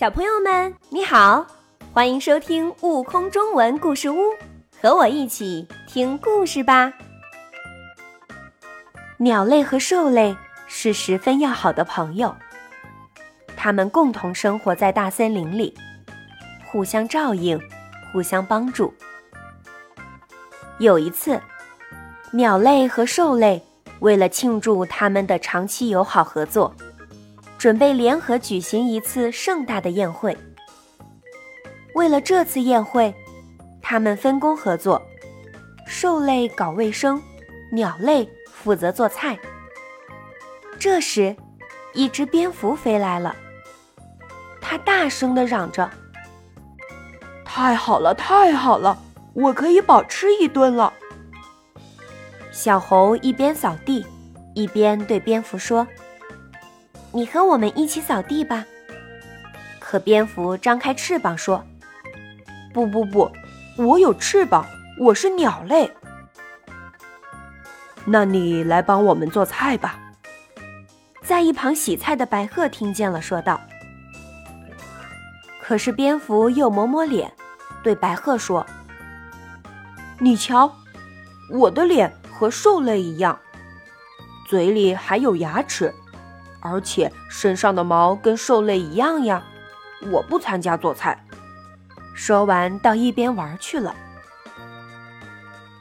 小朋友们，你好，欢迎收听《悟空中文故事屋》，和我一起听故事吧。鸟类和兽类是十分要好的朋友，它们共同生活在大森林里，互相照应，互相帮助。有一次，鸟类和兽类为了庆祝他们的长期友好合作。准备联合举行一次盛大的宴会。为了这次宴会，他们分工合作，兽类搞卫生，鸟类负责做菜。这时，一只蝙蝠飞来了，它大声地嚷着：“太好了，太好了，我可以饱吃一顿了！”小猴一边扫地，一边对蝙蝠说。你和我们一起扫地吧。可蝙蝠张开翅膀说：“不不不，我有翅膀，我是鸟类。”那你来帮我们做菜吧。在一旁洗菜的白鹤听见了，说道：“可是蝙蝠又抹抹脸，对白鹤说：‘你瞧，我的脸和兽类一样，嘴里还有牙齿。’”而且身上的毛跟兽类一样呀，我不参加做菜。说完，到一边玩去了。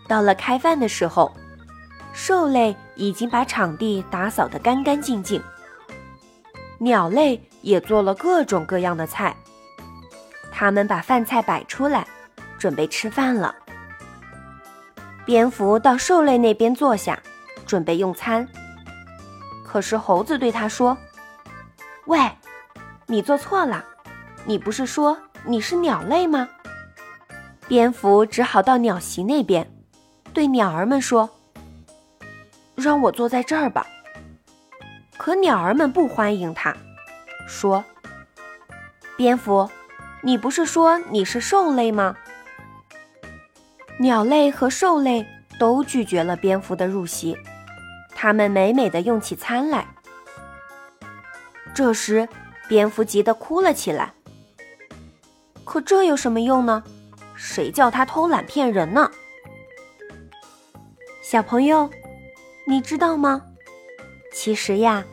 到了开饭的时候，兽类已经把场地打扫得干干净净，鸟类也做了各种各样的菜。他们把饭菜摆出来，准备吃饭了。蝙蝠到兽类那边坐下，准备用餐。可是猴子对他说：“喂，你做错了，你不是说你是鸟类吗？”蝙蝠只好到鸟席那边，对鸟儿们说：“让我坐在这儿吧。”可鸟儿们不欢迎他，说：“蝙蝠，你不是说你是兽类吗？”鸟类和兽类都拒绝了蝙蝠的入席。他们美美的用起餐来。这时，蝙蝠急得哭了起来。可这有什么用呢？谁叫他偷懒骗人呢？小朋友，你知道吗？其实呀，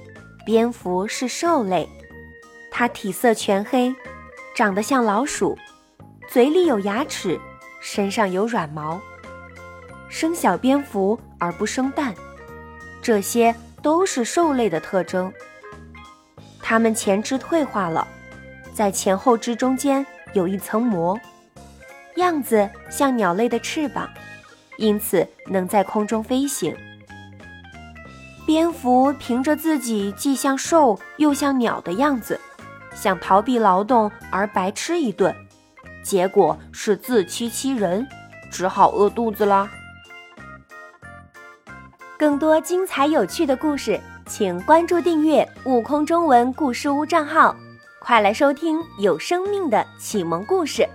蝙蝠是兽类，它体色全黑，长得像老鼠，嘴里有牙齿，身上有软毛，生小蝙蝠而不生蛋。这些都是兽类的特征。它们前肢退化了，在前后肢中间有一层膜，样子像鸟类的翅膀，因此能在空中飞行。蝙蝠凭着自己既像兽又像鸟的样子，想逃避劳动而白吃一顿，结果是自欺欺人，只好饿肚子啦。更多精彩有趣的故事，请关注订阅“悟空中文故事屋”账号，快来收听有生命的启蒙故事。